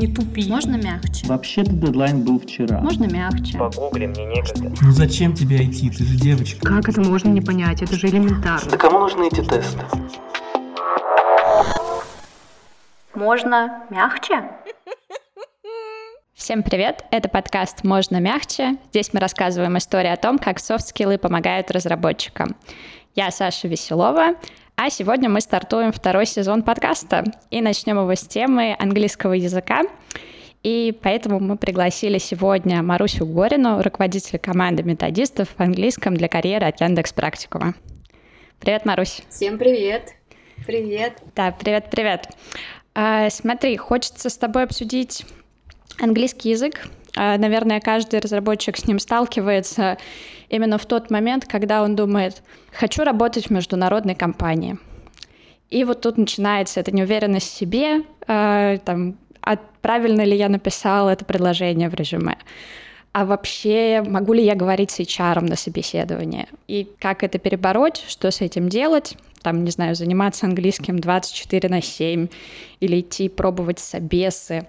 Не тупи. Можно мягче? Вообще-то дедлайн был вчера. Можно мягче? Погугли, мне некогда. Ну зачем тебе идти? Ты же девочка. Как это можно не понять? Это же элементарно. Да кому нужны эти тесты? Можно мягче? Всем привет! Это подкаст «Можно мягче». Здесь мы рассказываем истории о том, как софт-скиллы помогают разработчикам. Я Саша Веселова, а сегодня мы стартуем второй сезон подкаста и начнем его с темы английского языка. И поэтому мы пригласили сегодня Марусю Горину, руководителя команды методистов в английском для карьеры от Яндекс Практикума. Привет, Марусь. Всем привет. Привет. Да, привет-привет. А, смотри, хочется с тобой обсудить английский язык. А, наверное, каждый разработчик с ним сталкивается именно в тот момент, когда он думает, хочу работать в международной компании. И вот тут начинается эта неуверенность в себе, э, там, а правильно ли я написал это предложение в резюме, а вообще могу ли я говорить с HR на собеседовании, и как это перебороть, что с этим делать, там, не знаю, заниматься английским 24 на 7 или идти пробовать собесы.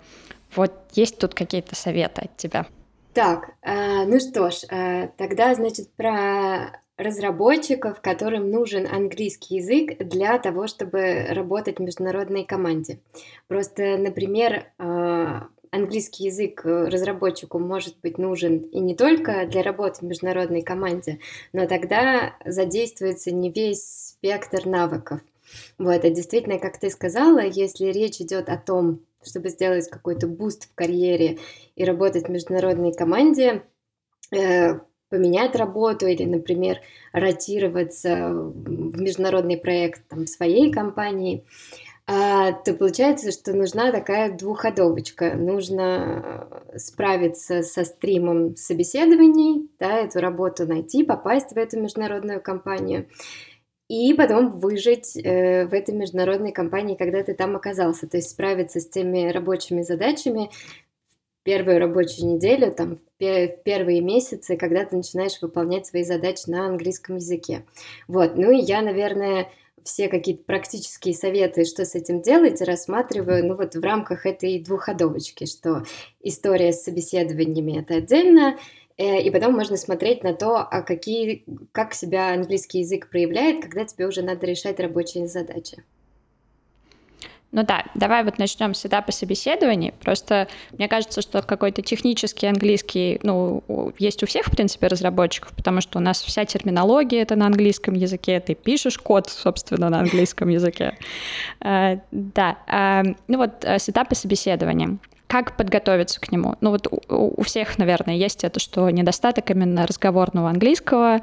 Вот есть тут какие-то советы от тебя? Так, э, ну что ж, э, тогда, значит, про разработчиков, которым нужен английский язык для того, чтобы работать в международной команде. Просто, например, э, английский язык разработчику может быть нужен и не только для работы в международной команде, но тогда задействуется не весь спектр навыков. Вот, а действительно, как ты сказала, если речь идет о том, чтобы сделать какой-то boost в карьере и работать в международной команде, э, поменять работу или, например, ротироваться в международный проект там, своей компании, а, то получается, что нужна такая двухходовочка. Нужно справиться со стримом собеседований, да, эту работу найти, попасть в эту международную компанию и потом выжить э, в этой международной компании, когда ты там оказался, то есть справиться с теми рабочими задачами в первую рабочую неделю, там, в первые месяцы, когда ты начинаешь выполнять свои задачи на английском языке. Вот, ну и я, наверное, все какие-то практические советы, что с этим делать, рассматриваю, ну вот в рамках этой двухходовочки, что история с собеседованиями это отдельно, и потом можно смотреть на то, а какие, как себя английский язык проявляет, когда тебе уже надо решать рабочие задачи. Ну да, давай вот начнем с этапа собеседований. Просто мне кажется, что какой-то технический английский, ну, есть у всех, в принципе, разработчиков, потому что у нас вся терминология это на английском языке, ты пишешь код, собственно, на английском языке. Э, да, а, ну вот э, с этапа собеседования как подготовиться к нему? Ну вот у, у всех, наверное, есть это, что недостаток именно разговорного английского,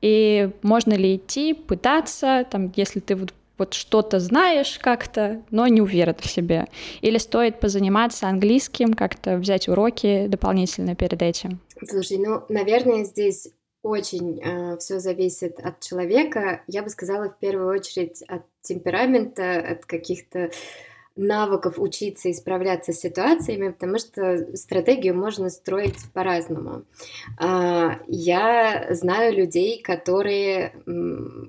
и можно ли идти, пытаться, там, если ты вот вот что-то знаешь как-то, но не уверен в себе? Или стоит позаниматься английским, как-то взять уроки дополнительно перед этим? Слушай, ну, наверное, здесь очень э, все зависит от человека. Я бы сказала, в первую очередь, от темперамента, от каких-то навыков учиться и справляться с ситуациями, потому что стратегию можно строить по-разному. А, я знаю людей, которые,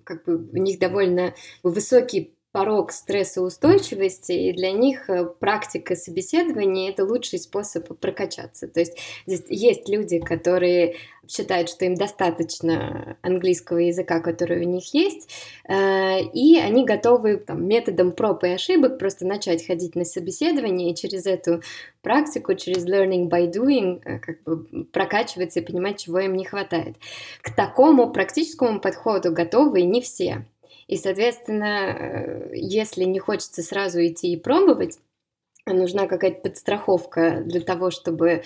как бы, у них довольно высокий порог стрессоустойчивости, и для них э, практика собеседования — это лучший способ прокачаться. То есть здесь есть люди, которые считают, что им достаточно английского языка, который у них есть, э, и они готовы там, методом проб и ошибок просто начать ходить на собеседование и через эту практику, через learning by doing э, как бы прокачиваться и понимать, чего им не хватает. К такому практическому подходу готовы не все. И, соответственно, э, если не хочется сразу идти и пробовать, а нужна какая-то подстраховка для того, чтобы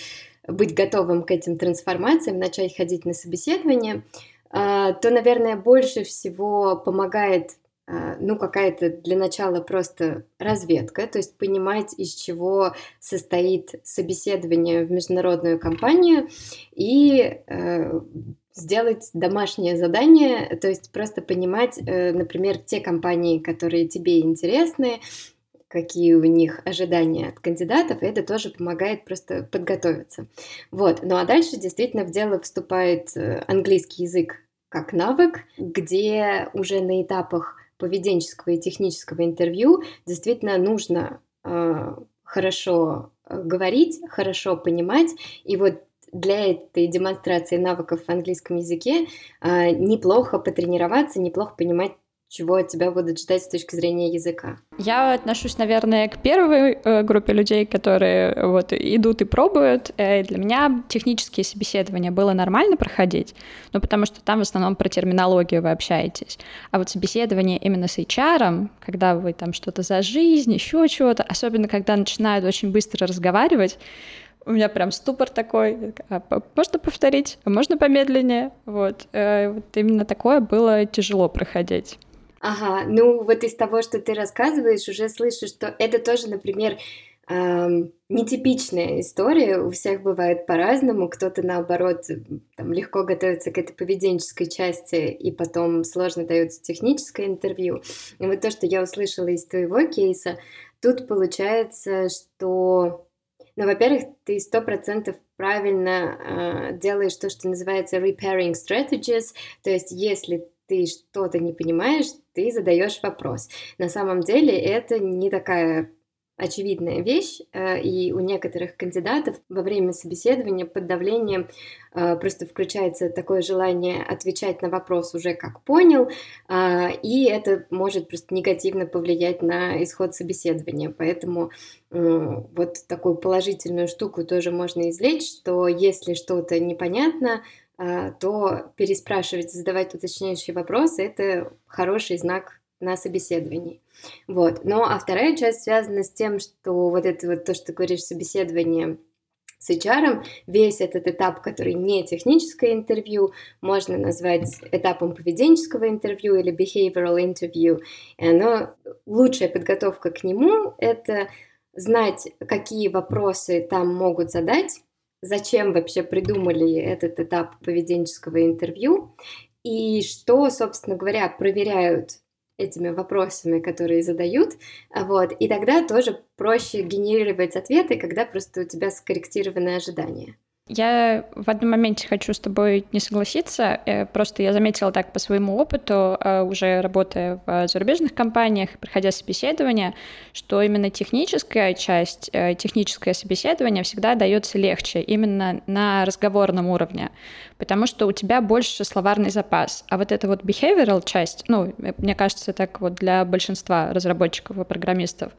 быть готовым к этим трансформациям, начать ходить на собеседование, а, то, наверное, больше всего помогает а, ну, какая-то для начала просто разведка, то есть понимать, из чего состоит собеседование в международную компанию и э, сделать домашнее задание, то есть просто понимать, э, например, те компании, которые тебе интересны, какие у них ожидания от кандидатов, и это тоже помогает просто подготовиться. Вот. Ну а дальше действительно в дело вступает э, английский язык как навык, где уже на этапах поведенческого и технического интервью действительно нужно э, хорошо говорить, хорошо понимать, и вот для этой демонстрации навыков в английском языке э, неплохо потренироваться, неплохо понимать чего от тебя будут ждать с точки зрения языка? Я отношусь, наверное, к первой э, группе людей, которые вот идут и пробуют. Э, для меня технические собеседования было нормально проходить, ну, потому что там в основном про терминологию вы общаетесь. А вот собеседование именно с HR, когда вы там что-то за жизнь, еще чего-то, особенно когда начинают очень быстро разговаривать, у меня прям ступор такой. А, можно повторить? А можно помедленнее? Вот. Э, вот именно такое было тяжело проходить. Ага, ну вот из того, что ты рассказываешь, уже слышу, что это тоже, например, эм, нетипичная история, у всех бывает по-разному, кто-то наоборот там, легко готовится к этой поведенческой части, и потом сложно дается техническое интервью. И вот то, что я услышала из твоего кейса, тут получается, что ну, во-первых, ты сто процентов правильно э, делаешь то, что называется repairing strategies, то есть если ты что-то не понимаешь, ты задаешь вопрос. На самом деле это не такая очевидная вещь, э, и у некоторых кандидатов во время собеседования под давлением э, просто включается такое желание отвечать на вопрос уже как понял, э, и это может просто негативно повлиять на исход собеседования. Поэтому вот такую положительную штуку тоже можно извлечь, что если что-то непонятно, то переспрашивать, задавать уточняющие вопросы – это хороший знак на собеседовании. Вот. Ну, а вторая часть связана с тем, что вот это вот то, что ты говоришь, собеседование с HR, весь этот этап, который не техническое интервью, можно назвать этапом поведенческого интервью или behavioral interview. И оно, лучшая подготовка к нему – это знать, какие вопросы там могут задать, зачем вообще придумали этот этап поведенческого интервью и что, собственно говоря, проверяют этими вопросами, которые задают, вот, и тогда тоже проще генерировать ответы, когда просто у тебя скорректированные ожидания. Я в одном моменте хочу с тобой не согласиться. Э, просто я заметила так по своему опыту, э, уже работая в зарубежных компаниях, проходя собеседование, что именно техническая часть, э, техническое собеседование всегда дается легче именно на разговорном уровне, потому что у тебя больше словарный запас. А вот эта вот behavioral часть, ну, мне кажется, так вот для большинства разработчиков и программистов,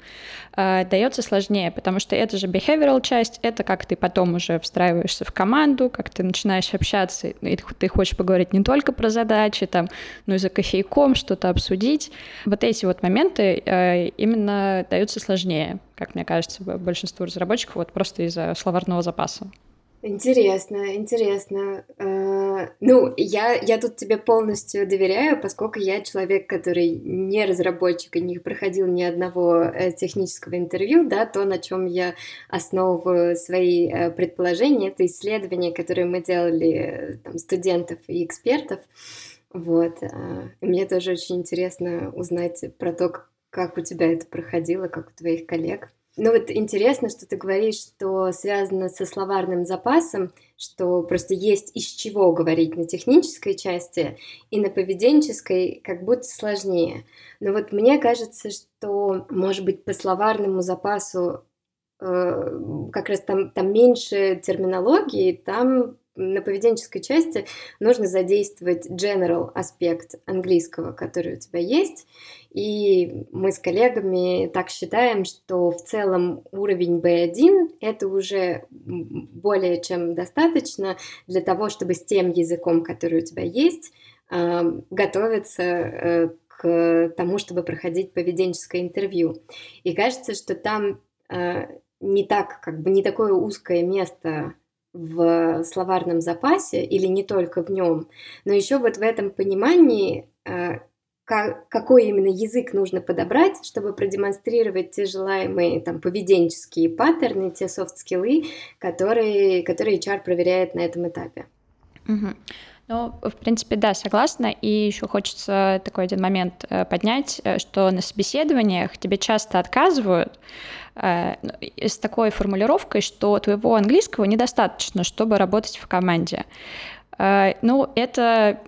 дается сложнее, потому что это же behavioral часть, это как ты потом уже встраиваешь вливаешься в команду, как ты начинаешь общаться, и ты хочешь поговорить не только про задачи, там, но и за кофейком что-то обсудить. Вот эти вот моменты э, именно даются сложнее, как мне кажется, большинству разработчиков, вот просто из-за словарного запаса. Интересно, интересно. Э, ну, я, я тут тебе полностью доверяю, поскольку я человек, который не разработчик и не проходил ни одного э, технического интервью, да, то, на чем я основываю свои э, предположения, это исследования, которые мы делали там, студентов и экспертов. Вот. Мне тоже очень интересно узнать про то, как у тебя это проходило, как у твоих коллег. Ну вот интересно, что ты говоришь, что связано со словарным запасом, что просто есть из чего говорить на технической части, и на поведенческой как будто сложнее. Но вот мне кажется, что, может быть, по словарному запасу э, как раз там, там меньше терминологии, там на поведенческой части нужно задействовать general аспект английского, который у тебя есть. И мы с коллегами так считаем, что в целом уровень B1 это уже более чем достаточно для того, чтобы с тем языком, который у тебя есть, а, готовиться э, к тому, чтобы проходить поведенческое интервью. И кажется, что там э, не так, как бы не такое узкое место в словарном запасе или не только в нем, но еще вот в этом понимании, э, какой именно язык нужно подобрать, чтобы продемонстрировать те желаемые там поведенческие паттерны, те софт-скиллы, которые, которые HR проверяет на этом этапе. Угу. Ну, в принципе, да, согласна. И еще хочется такой один момент э, поднять, э, что на собеседованиях тебе часто отказывают с такой формулировкой, что твоего английского недостаточно, чтобы работать в команде. Ну, это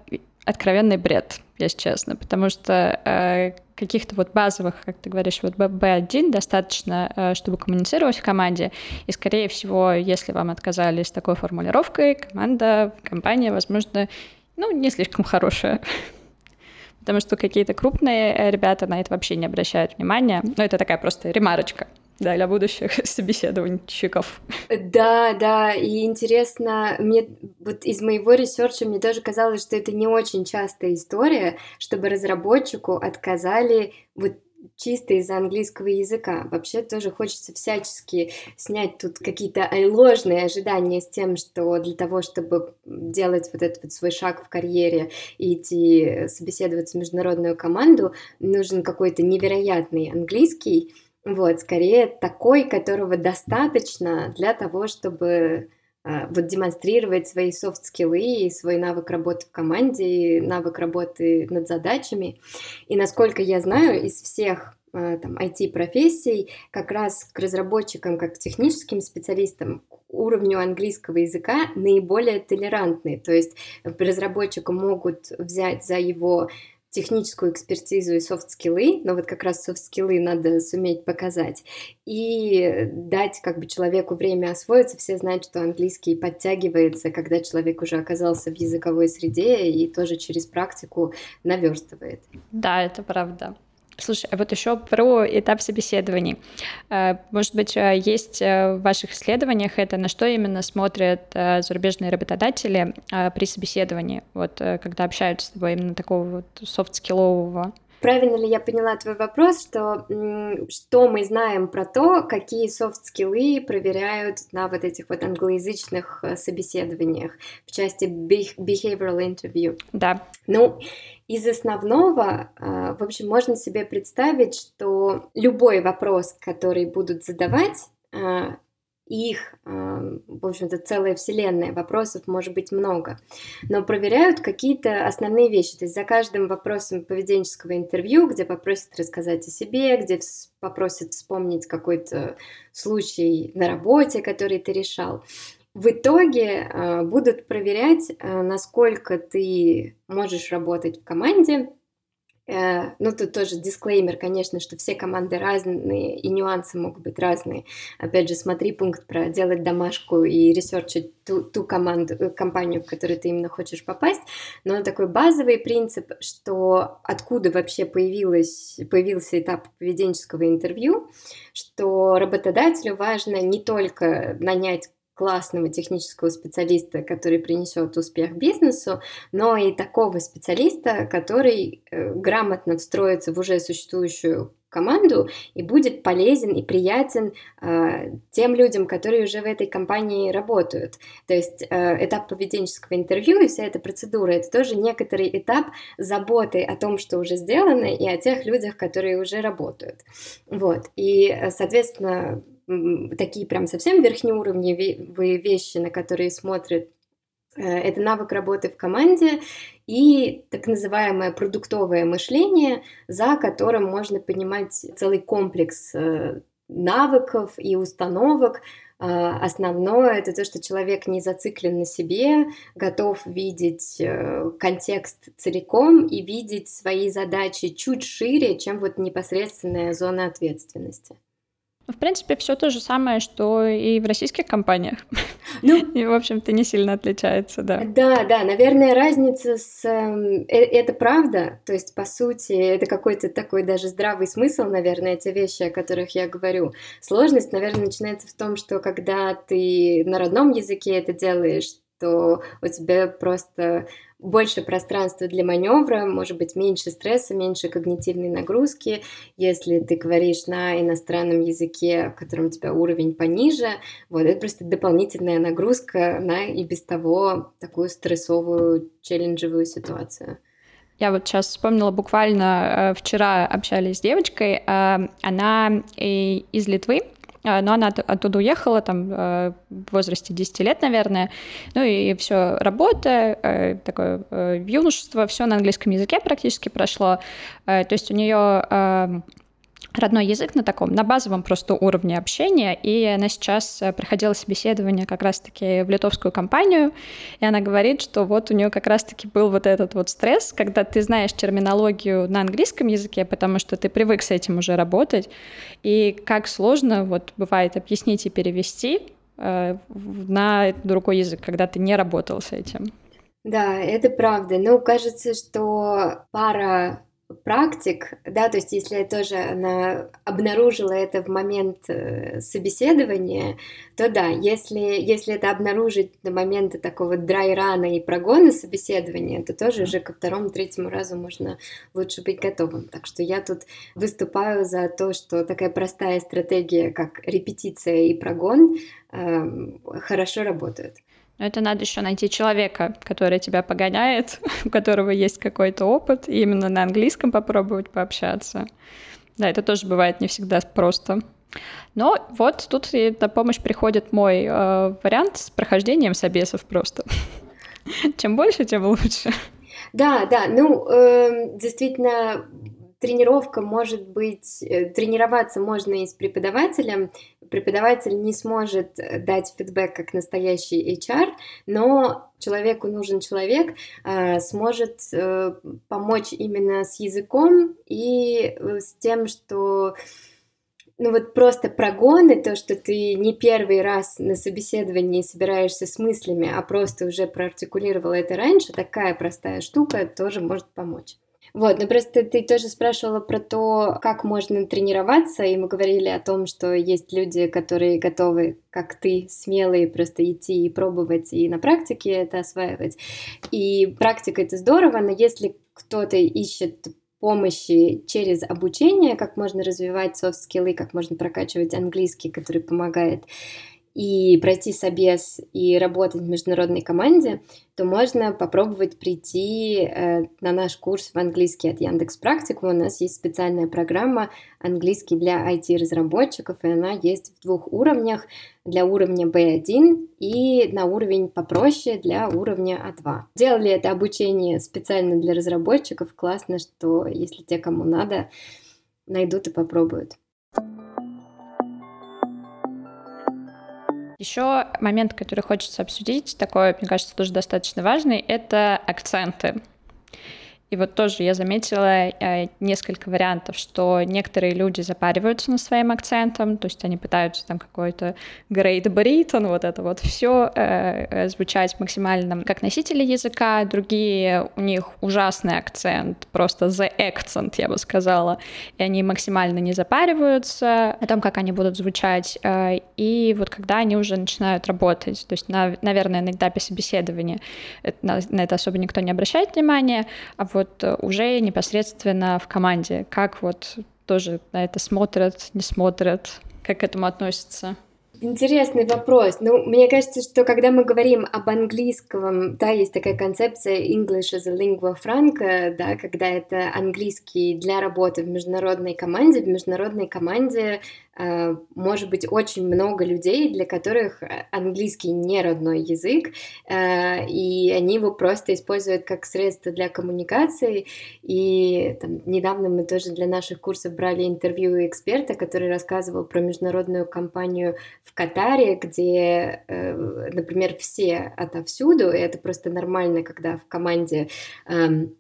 откровенный бред если честно, потому что э, каких-то вот базовых, как ты говоришь, вот B1 достаточно, э, чтобы коммуницировать в команде. И, скорее всего, если вам отказали с такой формулировкой, команда, компания, возможно, ну, не слишком хорошая. Потому что какие-то крупные э, ребята на это вообще не обращают внимания. Но ну, это такая просто ремарочка да, для будущих собеседованщиков. Да, да, и интересно, мне вот из моего research а мне тоже казалось, что это не очень частая история, чтобы разработчику отказали вот чисто из-за английского языка. Вообще тоже хочется всячески снять тут какие-то ложные ожидания с тем, что для того, чтобы делать вот этот вот свой шаг в карьере и идти собеседоваться в международную команду, нужен какой-то невероятный английский, вот, скорее такой, которого достаточно для того, чтобы э, вот демонстрировать свои софт-скиллы и свой навык работы в команде, и навык работы над задачами. И насколько я знаю, из всех э, там, IT-профессий как раз к разработчикам, как к техническим специалистам, уровню английского языка наиболее толерантны. То есть разработчика могут взять за его техническую экспертизу и софт-скиллы, но вот как раз софт-скиллы надо суметь показать, и дать как бы человеку время освоиться. Все знают, что английский подтягивается, когда человек уже оказался в языковой среде и тоже через практику наверстывает. Да, это правда. Слушай, а вот еще про этап собеседований. Э, может быть, э, есть э, в ваших исследованиях это, на что именно смотрят зарубежные работодатели при собеседовании, вот когда общаются с тобой именно такого вот софт-скиллового Правильно ли я поняла твой вопрос, что что мы знаем про то, какие софт-скиллы проверяют на вот этих вот англоязычных собеседованиях в части behavioral interview? Да. Ну, из основного, а, в общем, можно себе представить, что любой вопрос, который будут задавать, а, их, а, в общем-то, целая вселенная вопросов может быть много, но проверяют какие-то основные вещи. То есть за каждым вопросом поведенческого интервью, где попросят рассказать о себе, где попросят вспомнить какой-то случай на работе, который ты решал, в итоге э, будут проверять, э, насколько ты можешь работать в команде. Э, ну, тут тоже дисклеймер, конечно, что все команды разные, и нюансы могут быть разные. Опять же, смотри пункт про делать домашку и ресерчить ту, ту команду, компанию, в которую ты именно хочешь попасть. Но такой базовый принцип, что откуда вообще появилось, появился этап поведенческого интервью, что работодателю важно не только нанять классного технического специалиста, который принесет успех бизнесу, но и такого специалиста, который э, грамотно встроится в уже существующую команду и будет полезен и приятен э, тем людям, которые уже в этой компании работают. То есть э, этап поведенческого интервью и вся эта процедура это тоже некоторый этап заботы о том, что уже сделано, и о тех людях, которые уже работают. Вот. И, э, соответственно, такие прям совсем верхнеуровневые вещи, на которые смотрят э, это навык работы в команде и так называемое продуктовое мышление, за которым можно понимать целый комплекс э, навыков и установок. А, основное это то, что человек не зациклен на себе, готов видеть э, контекст целиком и видеть свои задачи чуть шире, чем вот непосредственная зона ответственности. В принципе, все то же самое, что и в российских компаниях. Ну, и, в общем-то, не сильно отличается, да. Да, да, наверное, разница с... Эм, э, это правда, то есть, по сути, это какой-то такой даже здравый смысл, наверное, те вещи, о которых я говорю. Сложность, наверное, начинается в том, что когда ты на родном языке это делаешь, то у тебя просто больше пространства для маневра, может быть, меньше стресса, меньше когнитивной нагрузки. Если ты говоришь на иностранном языке, в котором у тебя уровень пониже, вот это просто дополнительная нагрузка на и без того такую стрессовую, челленджевую ситуацию. Я вот сейчас вспомнила, буквально э, вчера общались с девочкой, э, она из Литвы, но она оттуда уехала там э, в возрасте 10 лет, наверное, ну и все, работа, э, такое э, юношество, все на английском языке практически прошло, то есть у нее родной язык на таком, на базовом просто уровне общения, и она сейчас э, проходила собеседование как раз-таки в литовскую компанию, и она говорит, что вот у нее как раз-таки был вот этот вот стресс, когда ты знаешь терминологию на английском языке, потому что ты привык с этим уже работать, и как сложно вот бывает объяснить и перевести э, на другой язык, когда ты не работал с этим. Да, это правда. Ну, кажется, что пара практик, да, то есть если тоже она обнаружила это в момент э, собеседования, то да, если, если это обнаружить на момент такого драйрана и прогона собеседования, то тоже уже ко второму, третьему разу можно лучше быть готовым. Так что я тут выступаю за то, что такая простая стратегия, как репетиция и прогон, э, хорошо работают. Но это надо еще найти человека, который тебя погоняет, у которого есть какой-то опыт, и именно на английском попробовать пообщаться. Да, это тоже бывает не всегда просто. Но вот тут и на помощь приходит мой э, вариант с прохождением собесов просто. Чем больше, тем лучше. Да, да, ну, э, действительно, тренировка может быть, э, тренироваться можно и с преподавателем. Преподаватель не сможет э, дать фидбэк как настоящий HR, но человеку нужен человек, э, сможет помочь именно с языком и с тем, что ну вот просто прогоны, то, что ты не первый раз на собеседовании собираешься с мыслями, а просто уже проартикулировала это раньше, такая простая штука тоже может помочь. Вот, ну просто ты тоже спрашивала про то, как можно тренироваться, и мы говорили о том, что есть люди, которые готовы, как ты, смелые, просто идти и пробовать, и на практике это осваивать. И практика это здорово, но если кто-то ищет помощи через обучение, как можно развивать софт-скиллы, как можно прокачивать английский, который помогает и пройти собес и работать в международной команде, то можно попробовать прийти э, на наш курс в английский от Яндекс Практику. У нас есть специальная программа английский для IT-разработчиков, и она есть в двух уровнях. Для уровня B1 и на уровень попроще для уровня А2. Делали это обучение специально для разработчиков. Классно, что если те, кому надо, найдут и попробуют. Еще момент, который хочется обсудить, такой, мне кажется, тоже достаточно важный, это акценты. И вот тоже я заметила э, несколько вариантов, что некоторые люди запариваются на своим акцентом, то есть они пытаются там какой-то Great Britain, вот это вот все э, э, звучать максимально как носители языка, другие у них ужасный акцент, просто the accent, я бы сказала, и они максимально не запариваются о том, как они будут звучать, э, и вот когда они уже начинают работать, то есть, на, наверное, на этапе собеседования на, на это особо никто не обращает внимания, а вот вот э, уже непосредственно в команде? Как вот тоже на это смотрят, не смотрят, как к этому относятся? Интересный вопрос. Ну, мне кажется, что когда мы говорим об английском, да, есть такая концепция English as a lingua franca, да, когда это английский для работы в международной команде. В международной команде может быть очень много людей, для которых э, английский не родной язык, э, и они его просто используют как средство для коммуникации. И там, недавно мы тоже для наших курсов брали интервью эксперта, который рассказывал про международную компанию в Катаре, где, например, все отовсюду, и это просто нормально, когда в команде эм,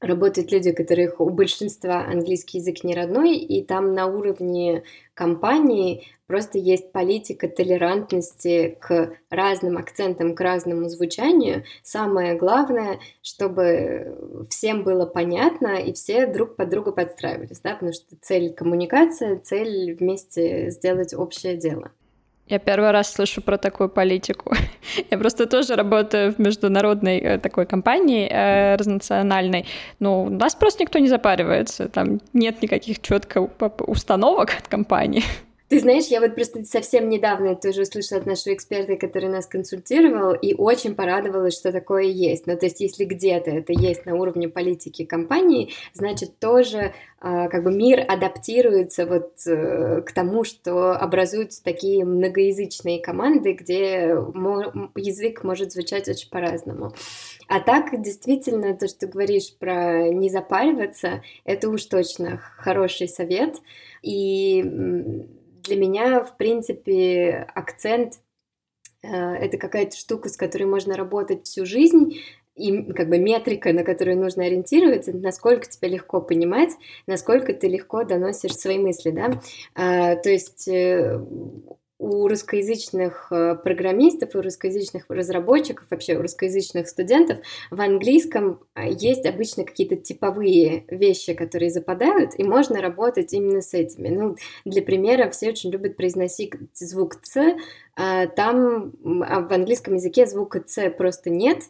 работают люди, которых у большинства английский язык не родной, и там на уровне компании просто есть политика толерантности к разным акцентам, к разному звучанию. Самое главное, чтобы всем было понятно, и все друг под друга подстраивались, да, потому что цель коммуникация, цель вместе сделать общее дело. Я первый раз слышу про такую политику. Я просто тоже работаю в международной э, такой компании э, разнациональной. Но у нас просто никто не запаривается. Там нет никаких четко установок от компании. Ты знаешь, я вот просто совсем недавно тоже услышала от нашего эксперта, который нас консультировал, и очень порадовалась, что такое есть. Ну, то есть, если где-то это есть на уровне политики компании, значит, тоже а, как бы мир адаптируется вот э, к тому, что образуются такие многоязычные команды, где язык может звучать очень по-разному. А так, действительно, то, что ты говоришь про не запариваться, это уж точно хороший совет. И для меня, в принципе, акцент э, это какая-то штука, с которой можно работать всю жизнь, и как бы метрика, на которую нужно ориентироваться, насколько тебе легко понимать, насколько ты легко доносишь свои мысли, да. А, то есть э, у русскоязычных э, программистов, у русскоязычных разработчиков, вообще у русскоязычных студентов в английском э, есть обычно какие-то типовые вещи, которые западают, и можно работать именно с этими. Ну, для примера, все очень любят произносить звук «ц», а там в английском языке звука «ц» просто нет,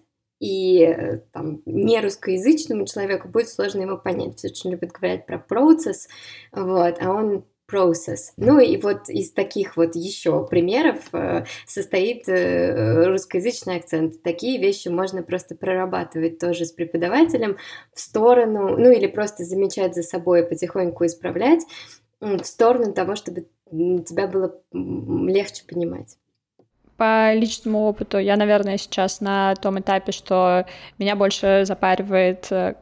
и э, там, не русскоязычному человеку будет сложно его понять. Все очень любят говорить про процесс, вот, а он process. Ну и вот из таких вот еще примеров э, состоит э, русскоязычный акцент. Такие вещи можно просто прорабатывать тоже с преподавателем в сторону, ну или просто замечать за собой, потихоньку исправлять в сторону того, чтобы тебя было легче понимать. По личному опыту я, наверное, сейчас на том этапе, что меня больше запаривает э,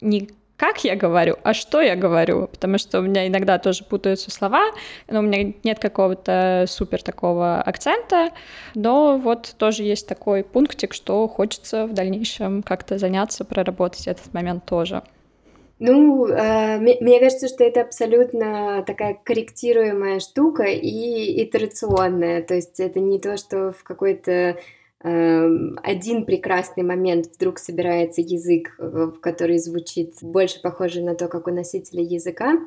не как я говорю, а что я говорю, потому что у меня иногда тоже путаются слова, но у меня нет какого-то супер такого акцента, но вот тоже есть такой пунктик, что хочется в дальнейшем как-то заняться, проработать этот момент тоже. Ну, э, мне кажется, что это абсолютно такая корректируемая штука и итерационная. То есть это не то, что в какой-то один прекрасный момент вдруг собирается язык, э, который звучит больше похоже на то, как у носителя языка,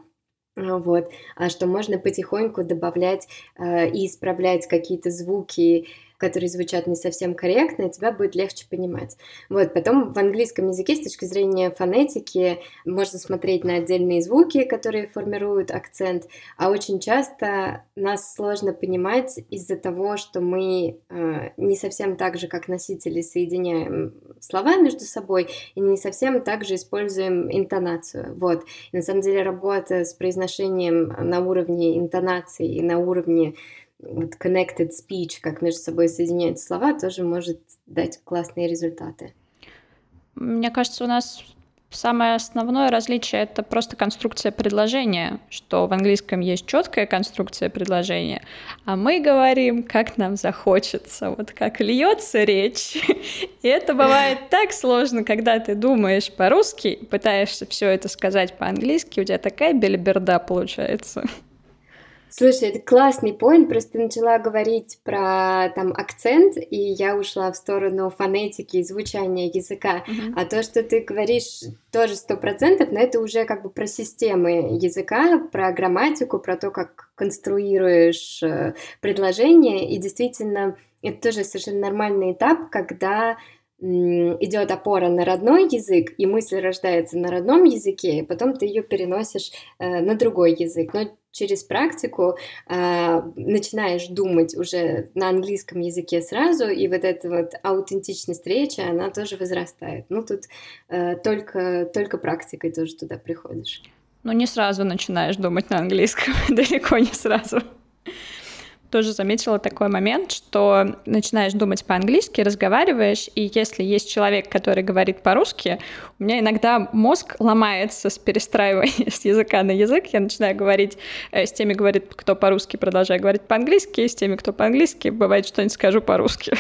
вот, а что можно потихоньку добавлять э, и исправлять какие-то звуки которые звучат не совсем корректно, и тебя будет легче понимать. Вот, потом в английском языке с точки зрения фонетики можно смотреть на отдельные звуки, которые формируют акцент, а очень часто нас сложно понимать из-за того, что мы э, не совсем так же, как носители, соединяем слова между собой и не совсем так же используем интонацию. Вот. И на самом деле работа с произношением на уровне интонации и на уровне вот connected speech, как между собой соединяют слова, тоже может дать классные результаты. Мне кажется, у нас самое основное различие это просто конструкция предложения, что в английском есть четкая конструкция предложения, а мы говорим, как нам захочется, вот как льется речь. И это бывает так сложно, когда ты думаешь по-русски, пытаешься все это сказать по-английски, у тебя такая белиберда получается. Слушай, это классный поинт, просто начала говорить про там акцент, и я ушла в сторону фонетики и звучания языка. Mm-hmm. А то, что ты говоришь, тоже сто процентов, но это уже как бы про системы языка, про грамматику, про то, как конструируешь э, предложение, и действительно это тоже совершенно нормальный этап, когда идет опора на родной язык, и мысль рождается на родном языке, и потом ты ее переносишь э, на другой язык. Но через практику э, начинаешь думать уже на английском языке сразу, и вот эта вот аутентичность речи, она тоже возрастает. Ну, тут э, только, только практикой тоже туда приходишь. Ну, не сразу начинаешь думать на английском, далеко не сразу тоже заметила такой момент, что начинаешь думать по-английски, разговариваешь, и если есть человек, который говорит по-русски, у меня иногда мозг ломается с перестраивания с языка на язык, я начинаю говорить э, с теми, говорит, кто по-русски, продолжаю говорить по-английски, с теми, кто по-английски, бывает, что-нибудь скажу по-русски.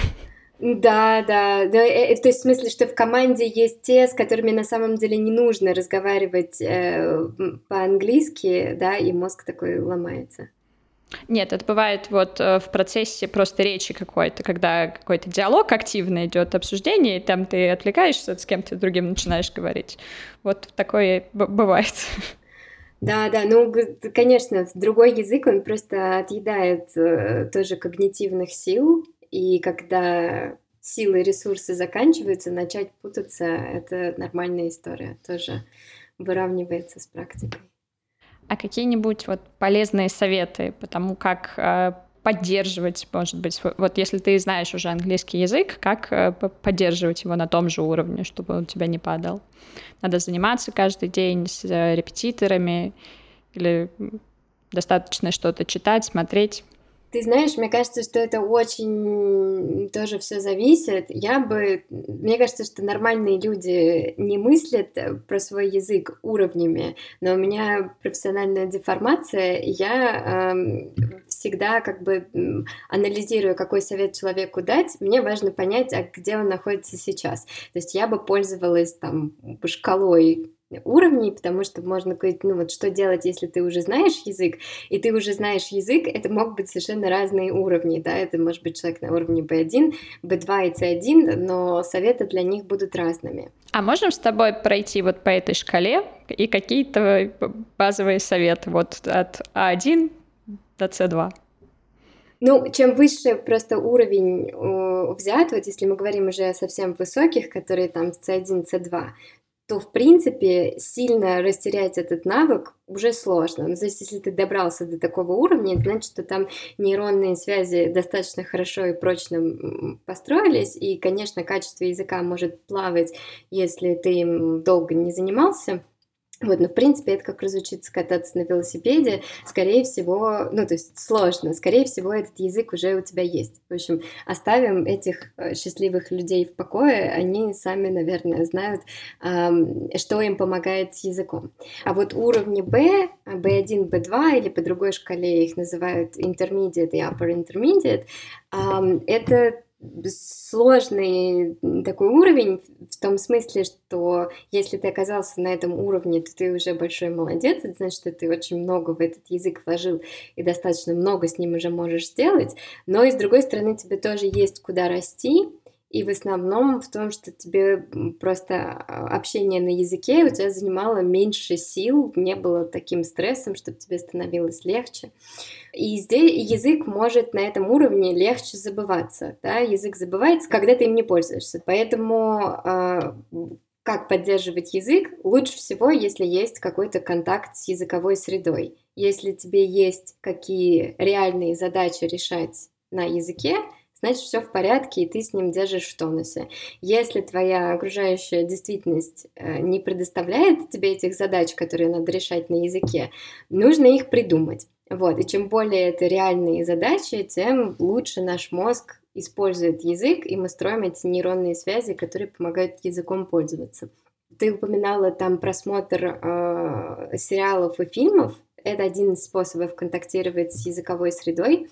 Да, да, да, э, э, то есть в смысле, что в команде есть те, с которыми на самом деле не нужно разговаривать э, по-английски, да, и мозг такой ломается. Нет, это бывает вот э, в процессе просто речи какой-то, когда какой-то диалог активно идет, обсуждение, и там ты отвлекаешься, с кем-то другим начинаешь говорить. Вот такое бывает. Да, да, ну, конечно, другой язык, он просто отъедает э, тоже когнитивных сил, и когда силы ресурсы заканчиваются, начать путаться — это нормальная история, тоже выравнивается с практикой. А какие-нибудь вот полезные советы по тому, как э, поддерживать, может быть, вот если ты знаешь уже английский язык, как э, поддерживать его на том же уровне, чтобы он у тебя не падал? Надо заниматься каждый день с э, репетиторами или достаточно что-то читать, смотреть? Ты знаешь, мне кажется, что это очень тоже все зависит. Я бы, мне кажется, что нормальные люди не мыслят про свой язык уровнями, но у меня профессиональная деформация, я э, всегда как бы анализирую, какой совет человеку дать. Мне важно понять, а где он находится сейчас. То есть я бы пользовалась там шкалой уровней, потому что можно говорить, ну вот что делать, если ты уже знаешь язык, и ты уже знаешь язык, это могут быть совершенно разные уровни, да, это может быть человек на уровне B1, B2 и C1, но советы для них будут разными. А можем с тобой пройти вот по этой шкале и какие-то базовые советы вот от А1 до С2? Ну, чем выше просто уровень взят, вот если мы говорим уже о совсем высоких, которые там C1, C2, то, в принципе, сильно растерять этот навык уже сложно. Ну, то есть, если ты добрался до такого уровня, значит, что там нейронные связи достаточно хорошо и прочно построились, и, конечно, качество языка может плавать, если ты им долго не занимался, вот, но в принципе это как разучиться кататься на велосипеде, скорее всего, ну то есть сложно, скорее всего этот язык уже у тебя есть. В общем, оставим этих э, счастливых людей в покое, они сами, наверное, знают, что им помогает с языком. А вот уровни B, B1, B2 или по другой шкале их называют intermediate и upper intermediate, это сложный такой уровень в том смысле, что если ты оказался на этом уровне, то ты уже большой молодец, это значит, что ты очень много в этот язык вложил и достаточно много с ним уже можешь сделать, но и с другой стороны тебе тоже есть куда расти, и в основном в том, что тебе просто а, общение на языке у тебя занимало меньше сил, не было таким стрессом, чтобы тебе становилось легче. И здесь язык может на этом уровне легче забываться. Да? Язык забывается, когда ты им не пользуешься. Поэтому а, как поддерживать язык? Лучше всего, если есть какой-то контакт с языковой средой. Если тебе есть какие реальные задачи решать на языке, значит все в порядке, и ты с ним держишь в тонусе. Если твоя окружающая действительность э, не предоставляет тебе этих задач, которые надо решать на языке, нужно их придумать. Вот, и чем более это реальные задачи, тем лучше наш мозг использует язык, и мы строим эти нейронные связи, которые помогают языком пользоваться. Ты упоминала там просмотр э, сериалов и фильмов. Это один из способов контактировать с языковой средой.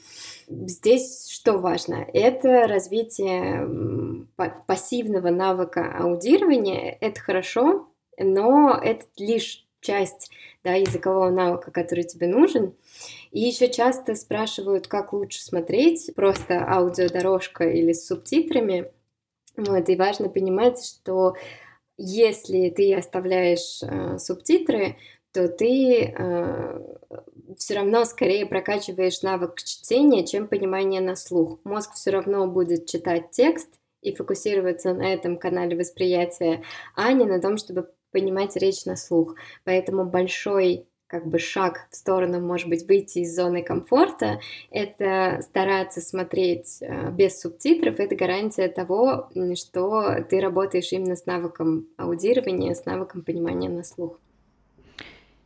Здесь что важно? Это развитие пассивного навыка аудирования. Это хорошо, но это лишь часть да, языкового навыка, который тебе нужен. И еще часто спрашивают, как лучше смотреть, просто аудиодорожка или с субтитрами. Вот, и важно понимать, что если ты оставляешь э, субтитры, то ты э, все равно скорее прокачиваешь навык чтения, чем понимание на слух. Мозг все равно будет читать текст и фокусироваться на этом канале восприятия, а не на том, чтобы понимать речь на слух. Поэтому большой как бы шаг в сторону, может быть, выйти из зоны комфорта, это стараться смотреть э, без субтитров, это гарантия того, что ты работаешь именно с навыком аудирования, с навыком понимания на слух.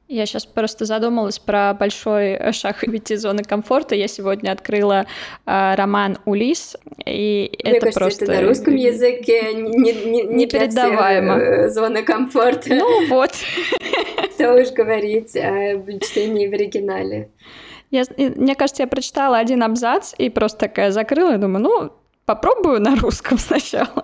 Я сейчас просто задумалась про большой шаг выйти из зоны комфорта. Я сегодня открыла э, роман «Улис», и Мне это кажется, просто... это на русском языке не, не, не, не непередаваемо. Э, зона комфорта. Ну вот. Что уж говорить о чтении в оригинале. Я, мне кажется, я прочитала один абзац и просто такая закрыла и думаю, ну, попробую на русском сначала.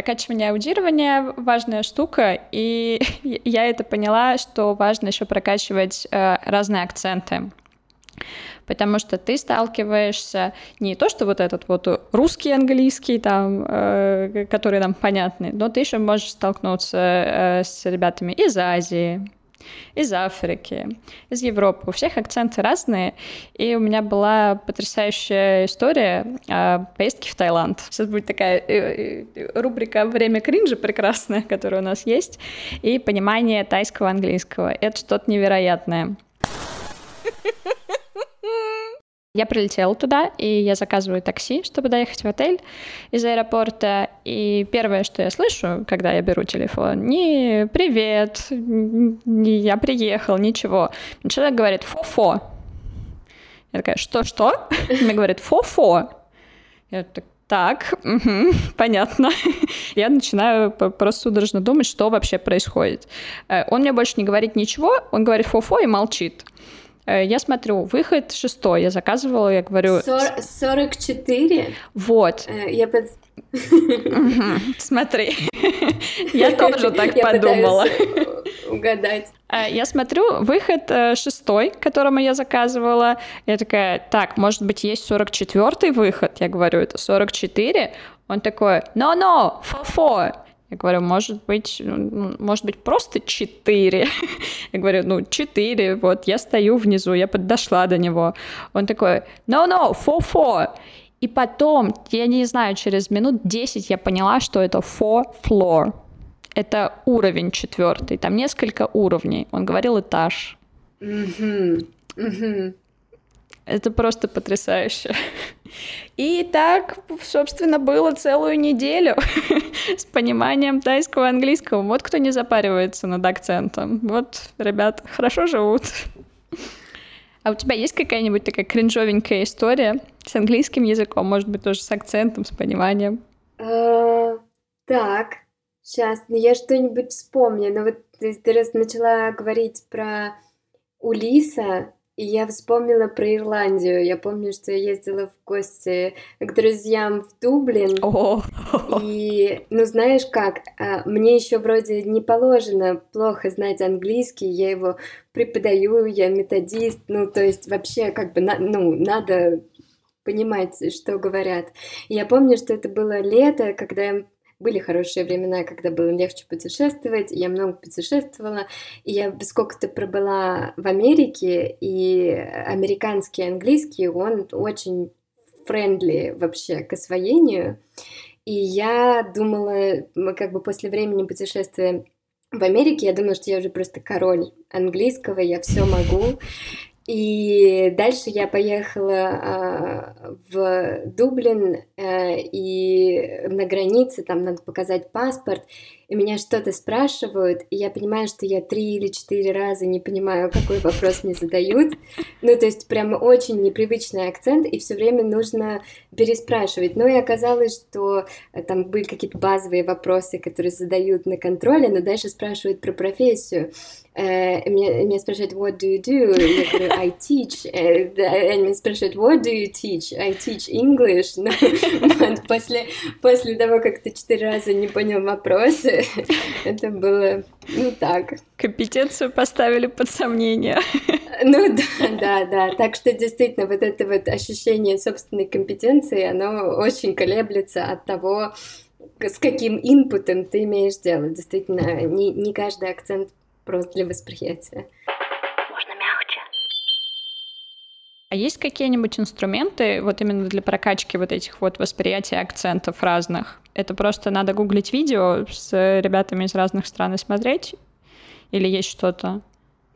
Прокачивание аудирования — важная штука, и я это поняла, что важно еще прокачивать э, разные акценты. Потому что ты сталкиваешься не то, что вот этот вот русский, английский, там, э, которые нам понятны, но ты еще можешь столкнуться э, с ребятами из Азии, из Африки, из Европы. У всех акценты разные. И у меня была потрясающая история о поездке в Таиланд. Сейчас будет такая э, э, рубрика «Время кринжа» прекрасная, которая у нас есть, и понимание тайского английского. Это что-то невероятное. Я прилетела туда, и я заказываю такси, чтобы доехать в отель из аэропорта. И первое, что я слышу, когда я беру телефон, не «Привет», не «Я приехал», ничего. Человек говорит «Фо-фо». Я такая «Что-что?» Мне говорит «Фо-фо». Я так, так, угу, понятно. Я начинаю просто судорожно думать, что вообще происходит. Э, он мне больше не говорит ничего, он говорит фо-фо и молчит. Э, я смотрю, выход шестой, я заказывала, я говорю... 44? Вот. Э, я под... Смотри, я тоже так подумала. угадать. Э, я смотрю, выход шестой, которому я заказывала. Я такая, так, может быть, есть 44 выход? Я говорю, это 44. Он такой, no-no, фо-фо. Я говорю, может быть, ну, может быть, просто четыре. Я говорю, ну, четыре, вот, я стою внизу, я подошла до него. Он такой, no-no, four-four. И потом, я не знаю, через минут 10 я поняла, что это four floor. Это уровень четвертый, там несколько уровней. Он говорил этаж. Mm-hmm. Mm-hmm. Это просто потрясающе. И так, собственно, было целую неделю с пониманием тайского английского. Вот кто не запаривается над акцентом. Вот, ребята, хорошо живут. А у тебя есть какая-нибудь такая кринжовенькая история с английским языком, может быть, тоже с акцентом, с пониманием? А, так, сейчас, ну я что-нибудь вспомню. Но вот ты раз начала говорить про Улиса, и я вспомнила про Ирландию. Я помню, что я ездила в гости к друзьям в Дублин. О. И, ну, знаешь как, а, мне еще вроде не положено плохо знать английский, я его преподаю, я методист, ну, то есть вообще как бы, ну, надо понимать, что говорят. Я помню, что это было лето, когда были хорошие времена, когда было легче путешествовать, я много путешествовала, и я сколько-то пробыла в Америке, и американский английский, он очень френдли вообще к освоению, и я думала, как бы после времени путешествия в Америке, я думала, что я уже просто король английского, я все могу, и дальше я поехала э, в Дублин, э, и на границе там надо показать паспорт, и меня что-то спрашивают, и я понимаю, что я три или четыре раза не понимаю, какой вопрос мне задают. Ну, то есть прямо очень непривычный акцент, и все время нужно переспрашивать. Ну и оказалось, что э, там были какие-то базовые вопросы, которые задают на контроле, но дальше спрашивают про профессию. Э, меня, меня спрашивают, what do you do? Я говорю, I teach. Э, они меня спрашивают, what do you teach? I teach English. Ну, вот, после, после того, как ты четыре раза не понял вопросы, это было, ну так. Компетенцию поставили под сомнение. Ну да, да, да. Так что действительно вот это вот ощущение собственной компетенции, оно очень колеблется от того, с каким инпутом ты имеешь дело. Действительно, не, не каждый акцент просто для восприятия. Можно мягче. А есть какие-нибудь инструменты вот именно для прокачки вот этих вот восприятий акцентов разных? Это просто надо гуглить видео с ребятами из разных стран и смотреть? Или есть что-то?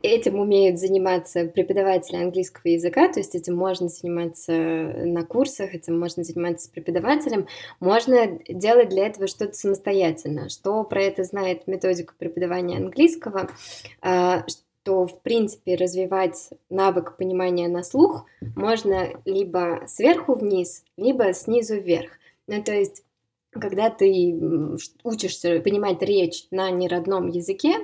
Этим умеют заниматься преподаватели английского языка, то есть этим можно заниматься на курсах, этим можно заниматься с преподавателем. Можно делать для этого что-то самостоятельно. Что про это знает методика преподавания английского, а, что, в принципе, развивать навык понимания на слух можно либо сверху вниз, либо снизу вверх. Ну, то есть когда ты учишься понимать речь на неродном языке,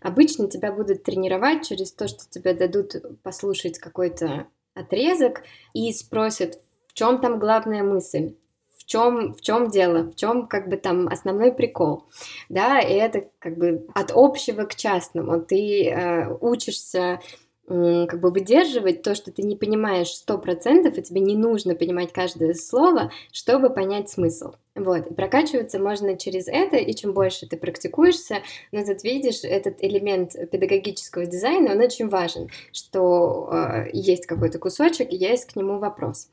обычно тебя будут тренировать через то, что тебе дадут послушать какой-то отрезок и спросят, в чем там главная мысль, в чем, в чем дело, в чем как бы там основной прикол, да, и это как бы от общего к частному. Ты э, учишься как бы выдерживать то, что ты не понимаешь сто процентов, и тебе не нужно понимать каждое слово, чтобы понять смысл. Вот. И прокачиваться можно через это, и чем больше ты практикуешься, но тут видишь, этот элемент педагогического дизайна, он очень важен, что э, есть какой-то кусочек, и есть к нему вопрос.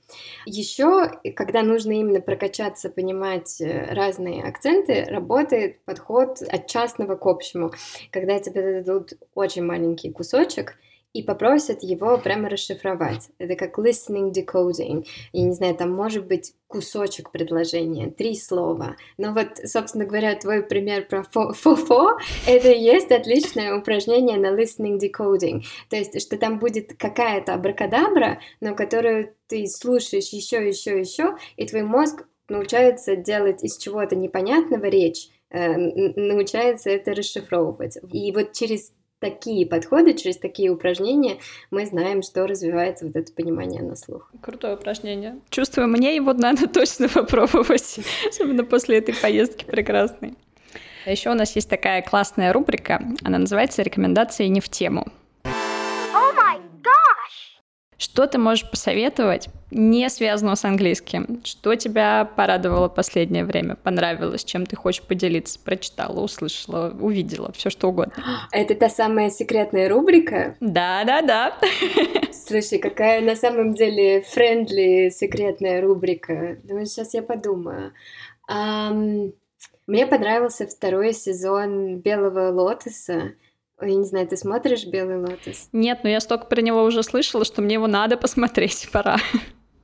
Еще, когда нужно именно прокачаться, понимать э, разные акценты, работает подход от частного к общему. Когда тебе дадут очень маленький кусочек, и попросят его прямо расшифровать. Это как listening decoding. Я не знаю, там может быть кусочек предложения, три слова. Но вот, собственно говоря, твой пример про фо-фо, это и есть отличное упражнение на listening decoding. То есть, что там будет какая-то абракадабра, но которую ты слушаешь еще, еще, еще, и твой мозг научается делать из чего-то непонятного речь, э, научается это расшифровывать. И вот через такие подходы, через такие упражнения мы знаем, что развивается вот это понимание на слух. Крутое упражнение. Чувствую, мне его надо точно попробовать, особенно после этой поездки прекрасной. Еще у нас есть такая классная рубрика, она называется «Рекомендации не в тему». Что ты можешь посоветовать, не связанного с английским? Что тебя порадовало последнее время, понравилось, чем ты хочешь поделиться? Прочитала, услышала, увидела, все что угодно. Это та самая секретная рубрика? Да-да-да. Слушай, какая на самом деле френдли секретная рубрика. Думаю, сейчас я подумаю. Um, мне понравился второй сезон «Белого лотоса». Я не знаю, ты смотришь «Белый лотос»? Нет, но я столько про него уже слышала, что мне его надо посмотреть, пора.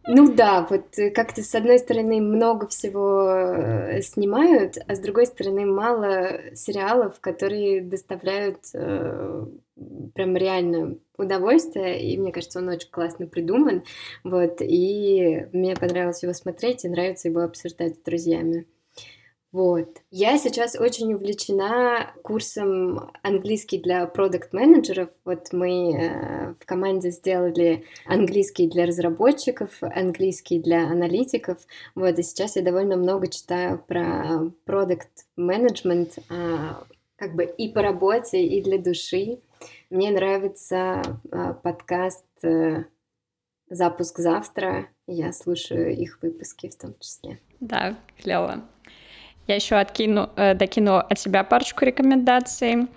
Ну да, вот э, как-то с одной стороны много всего э, снимают, а с другой стороны мало сериалов, которые доставляют э, прям реально удовольствие, и мне кажется, он очень классно придуман, вот, и мне понравилось его смотреть, и нравится его обсуждать с друзьями. Вот. Я сейчас очень увлечена курсом английский для продукт-менеджеров. Вот мы э, в команде сделали английский для разработчиков, английский для аналитиков. Вот, и сейчас я довольно много читаю про продукт-менеджмент, э, как бы и по работе, и для души. Мне нравится э, подкаст э, «Запуск завтра». Я слушаю их выпуски в том числе. Да, клево. Я еще откину, э, докину от себя парочку рекомендаций.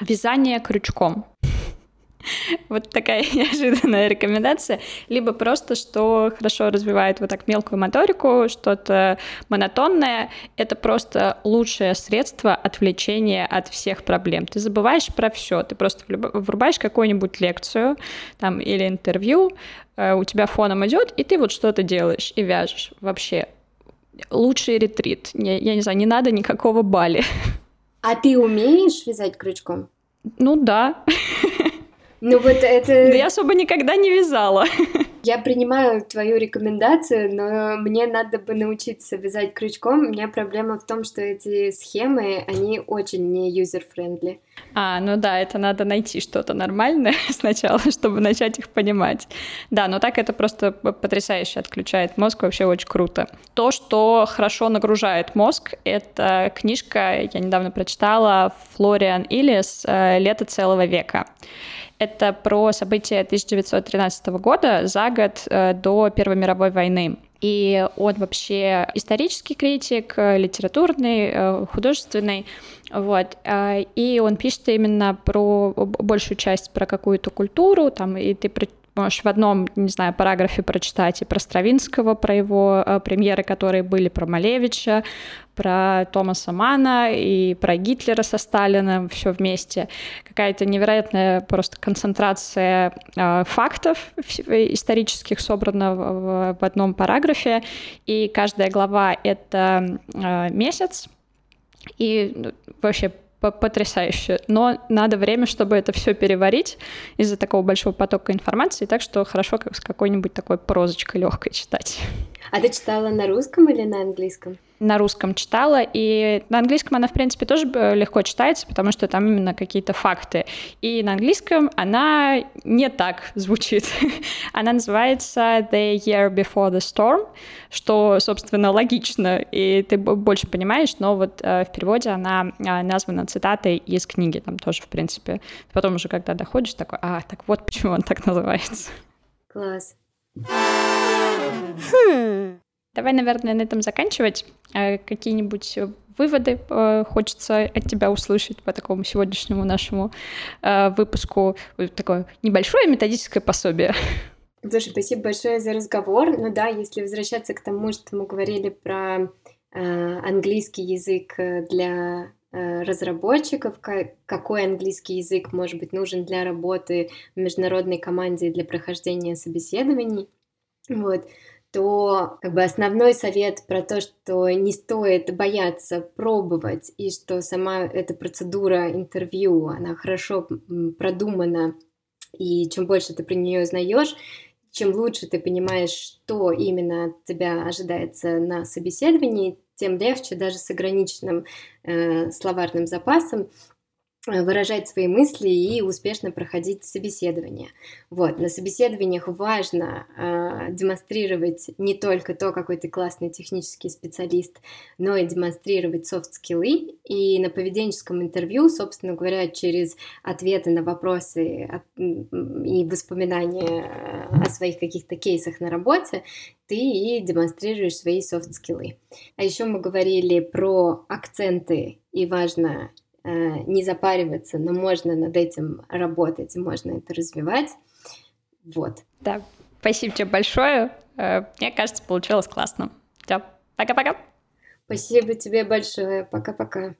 Вязание крючком. Вот такая неожиданная рекомендация. Либо просто, что хорошо развивает вот так мелкую моторику, что-то монотонное. Это просто лучшее средство отвлечения от всех проблем. Ты забываешь про все. Ты просто врубаешь какую-нибудь лекцию там, или интервью, э, у тебя фоном идет, и ты вот что-то делаешь и вяжешь. Вообще лучший ретрит. Я, я не знаю, не надо никакого Бали. А ты умеешь вязать крючком? Ну да. Ну вот это... Да я особо никогда не вязала. Я принимаю твою рекомендацию, но мне надо бы научиться вязать крючком. У меня проблема в том, что эти схемы, они очень не user-friendly. А, ну да, это надо найти что-то нормальное сначала, чтобы начать их понимать. Да, но так это просто потрясающе отключает мозг, вообще очень круто. То, что хорошо нагружает мозг, это книжка, я недавно прочитала, Флориан Иллис «Лето целого века». Это про события 1913 года, за год э, до Первой мировой войны. И он вообще исторический критик, э, литературный, э, художественный. Вот. И он пишет именно про большую часть про какую-то культуру, там, и ты можешь в одном, не знаю, параграфе прочитать и про Стравинского, про его премьеры, которые были, про Малевича, про Томаса Мана и про Гитлера со Сталином, все вместе. Какая-то невероятная просто концентрация э, фактов исторических собрана в, в одном параграфе, и каждая глава — это э, месяц, и ну, вообще потрясающе. Но надо время, чтобы это все переварить из-за такого большого потока информации, так что хорошо как с какой-нибудь такой прозочкой легкой читать. А ты читала на русском или на английском? На русском читала, и на английском она, в принципе, тоже э, легко читается, потому что там именно какие-то факты. И на английском она не так звучит. она называется The Year Before the Storm, что, собственно, логично, и ты больше понимаешь, но вот э, в переводе она э, названа цитатой из книги, там тоже, в принципе. Потом уже, когда доходишь, такой, а, так вот почему он так называется. Класс. Хм. Давай, наверное, на этом заканчивать. Э, какие-нибудь выводы э, хочется от тебя услышать по такому сегодняшнему нашему э, выпуску. Такое небольшое методическое пособие. Слушай, спасибо большое за разговор. Ну да, если возвращаться к тому, что мы говорили про английский язык для разработчиков, какой английский язык может быть нужен для работы в международной команде для прохождения собеседований. Вот то как бы основной совет про то, что не стоит бояться пробовать, и что сама эта процедура интервью, она хорошо продумана, и чем больше ты про нее узнаешь, чем лучше ты понимаешь, что именно от тебя ожидается на собеседовании, тем легче даже с ограниченным э, словарным запасом выражать свои мысли и успешно проходить собеседование. Вот, на собеседованиях важно э, демонстрировать не только то, какой ты классный технический специалист, но и демонстрировать софт-скиллы. И на поведенческом интервью, собственно говоря, через ответы на вопросы и воспоминания э, о своих каких-то кейсах на работе, ты и демонстрируешь свои софт-скиллы. А еще мы говорили про акценты, и важно Э, не запариваться, но можно над этим работать, можно это развивать. Вот. Да, спасибо тебе большое. Э, мне кажется, получилось классно. Все, пока-пока. Спасибо тебе большое. Пока-пока.